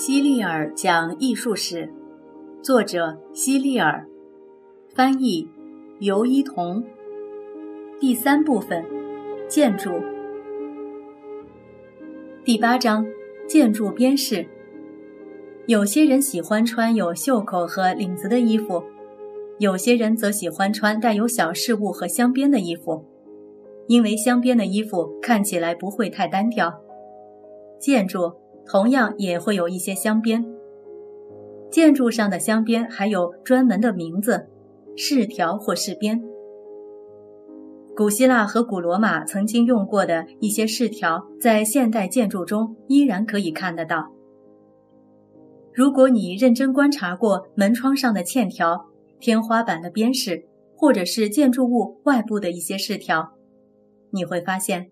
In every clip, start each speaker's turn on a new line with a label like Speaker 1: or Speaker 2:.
Speaker 1: 希利尔讲艺术史，作者希利尔，翻译尤一彤。第三部分，建筑。第八章，建筑边饰。有些人喜欢穿有袖口和领子的衣服，有些人则喜欢穿带有小饰物和镶边的衣服，因为镶边的衣服看起来不会太单调。建筑。同样也会有一些镶边，建筑上的镶边还有专门的名字，饰条或饰边。古希腊和古罗马曾经用过的一些饰条，在现代建筑中依然可以看得到。如果你认真观察过门窗上的嵌条、天花板的边饰，或者是建筑物外部的一些饰条，你会发现，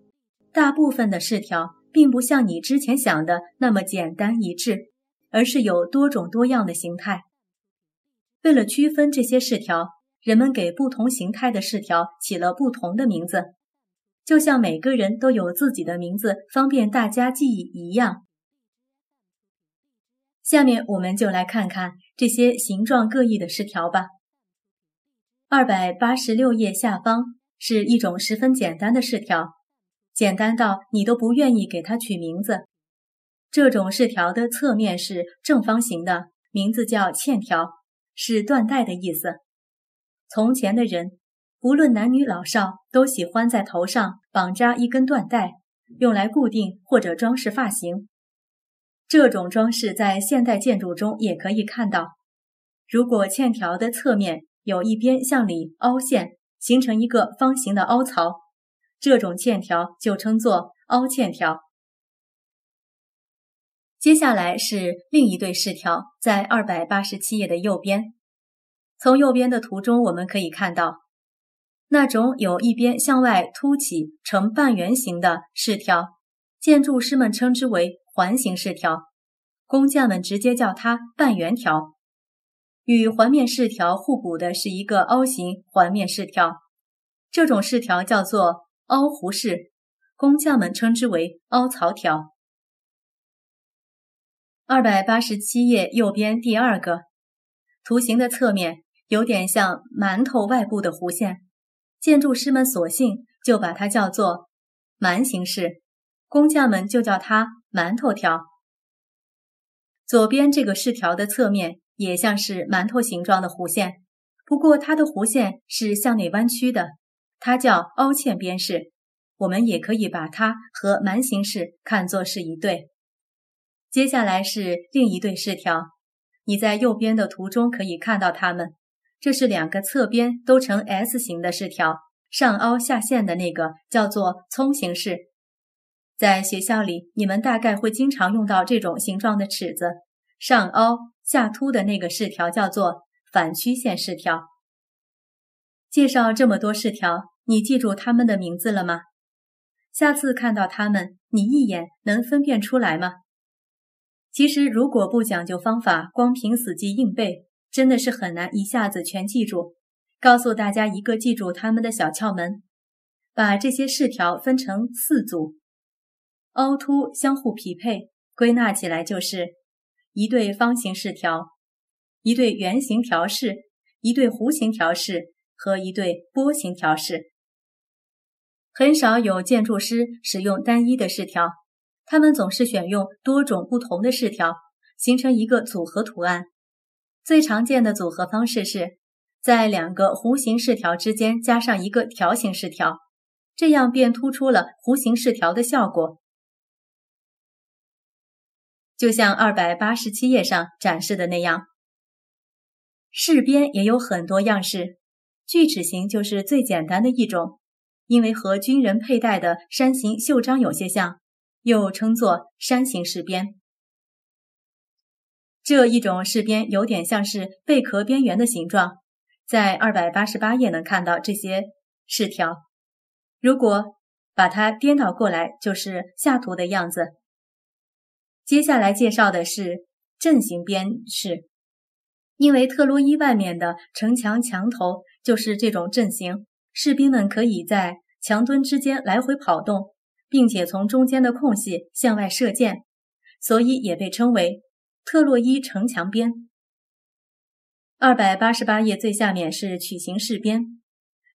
Speaker 1: 大部分的饰条。并不像你之前想的那么简单一致，而是有多种多样的形态。为了区分这些饰条，人们给不同形态的饰条起了不同的名字，就像每个人都有自己的名字，方便大家记忆一样。下面我们就来看看这些形状各异的饰条吧。二百八十六页下方是一种十分简单的饰条。简单到你都不愿意给它取名字。这种饰条的侧面是正方形的，名字叫嵌条，是缎带的意思。从前的人，无论男女老少，都喜欢在头上绑扎一根缎带，用来固定或者装饰发型。这种装饰在现代建筑中也可以看到。如果嵌条的侧面有一边向里凹陷，形成一个方形的凹槽。这种线条就称作凹嵌条。接下来是另一对饰条，在二百八十七页的右边。从右边的图中，我们可以看到，那种有一边向外凸起呈半圆形的饰条，建筑师们称之为环形饰条，工匠们直接叫它半圆条。与环面饰条互补的是一个凹形环面饰条，这种饰条叫做。凹弧式，工匠们称之为凹槽条。二百八十七页右边第二个图形的侧面有点像馒头外部的弧线，建筑师们索性就把它叫做馒形式，工匠们就叫它馒头条。左边这个饰条的侧面也像是馒头形状的弧线，不过它的弧线是向内弯曲的。它叫凹嵌边式，我们也可以把它和蛮形式看作是一对。接下来是另一对饰条，你在右边的图中可以看到它们，这是两个侧边都呈 S 型的饰条，上凹下陷的那个叫做葱形式。在学校里，你们大概会经常用到这种形状的尺子，上凹下凸的那个饰条叫做反曲线饰条。介绍这么多饰条，你记住它们的名字了吗？下次看到它们，你一眼能分辨出来吗？其实，如果不讲究方法，光凭死记硬背，真的是很难一下子全记住。告诉大家一个记住它们的小窍门：把这些饰条分成四组，凹凸相互匹配，归纳起来就是一对方形饰条，一对圆形条饰，一对弧形条饰。和一对波形条式，很少有建筑师使用单一的饰条，他们总是选用多种不同的饰条，形成一个组合图案。最常见的组合方式是在两个弧形饰条之间加上一个条形饰条，这样便突出了弧形饰条的效果。就像二百八十七页上展示的那样，饰边也有很多样式。锯齿形就是最简单的一种，因为和军人佩戴的山形袖章有些像，又称作山形饰边。这一种饰边有点像是贝壳边缘的形状，在二百八十八页能看到这些饰条。如果把它颠倒过来，就是下图的样子。接下来介绍的是阵型边饰。因为特洛伊外面的城墙墙头就是这种阵型，士兵们可以在墙墩之间来回跑动，并且从中间的空隙向外射箭，所以也被称为特洛伊城墙边。二百八十八页最下面是曲形式边，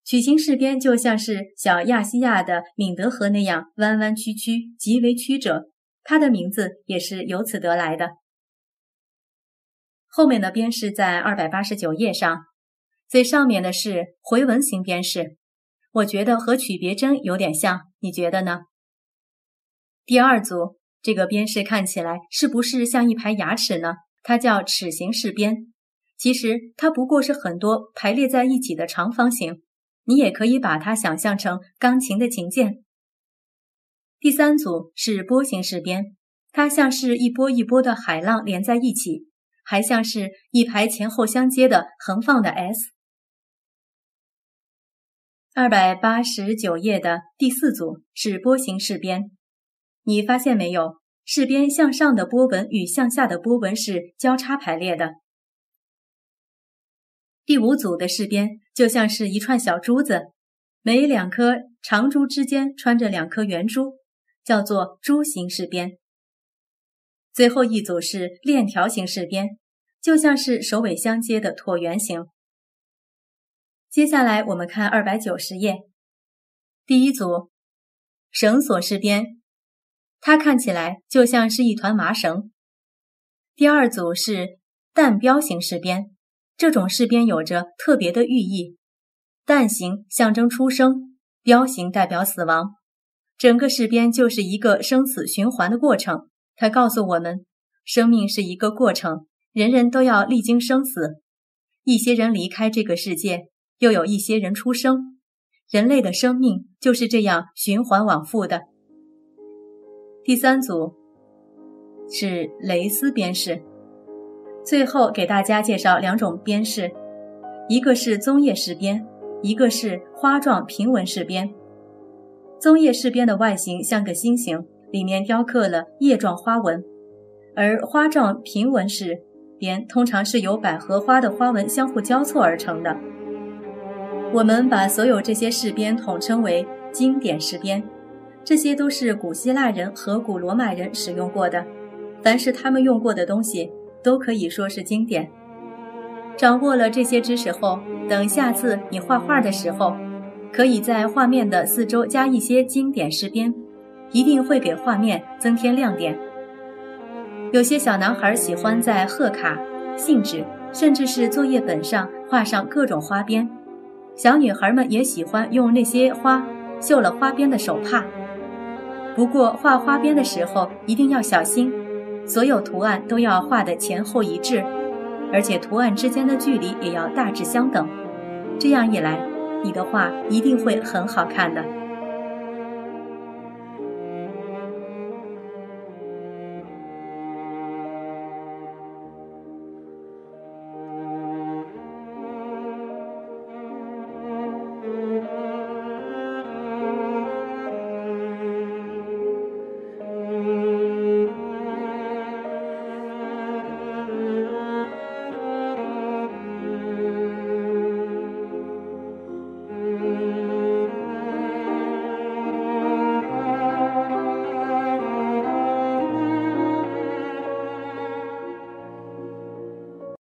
Speaker 1: 曲形式边就像是小亚细亚的敏德河那样弯弯曲曲，极为曲折，它的名字也是由此得来的。后面的边饰在二百八十九页上，最上面的是回纹形边饰，我觉得和曲别针有点像，你觉得呢？第二组这个边饰看起来是不是像一排牙齿呢？它叫齿形饰边。其实它不过是很多排列在一起的长方形，你也可以把它想象成钢琴的琴键。第三组是波形式边，它像是一波一波的海浪连在一起，还像是一排前后相接的横放的 S。二百八十九页的第四组是波形式边，你发现没有？饰边向上的波纹与向下的波纹是交叉排列的。第五组的饰边就像是一串小珠子，每两颗长珠之间穿着两颗圆珠，叫做珠形饰边。最后一组是链条形饰边，就像是首尾相接的椭圆形。接下来我们看二百九十页，第一组绳索饰边，它看起来就像是一团麻绳。第二组是弹标形饰边。这种饰边有着特别的寓意，蛋形象征出生，标形代表死亡。整个饰边就是一个生死循环的过程。他告诉我们，生命是一个过程，人人都要历经生死。一些人离开这个世界，又有一些人出生。人类的生命就是这样循环往复的。第三组是蕾丝边饰。最后给大家介绍两种边饰，一个是棕叶饰边，一个是花状平纹饰边。棕叶饰边的外形像个心形，里面雕刻了叶状花纹，而花状平纹饰边通常是由百合花的花纹相互交错而成的。我们把所有这些饰边统称为经典饰边，这些都是古希腊人和古罗马人使用过的，凡是他们用过的东西。都可以说是经典。掌握了这些知识后，等下次你画画的时候，可以在画面的四周加一些经典饰边，一定会给画面增添亮点。有些小男孩喜欢在贺卡、信纸，甚至是作业本上画上各种花边，小女孩们也喜欢用那些花绣了花边的手帕。不过画花边的时候一定要小心。所有图案都要画的前后一致，而且图案之间的距离也要大致相等。这样一来，你的画一定会很好看的。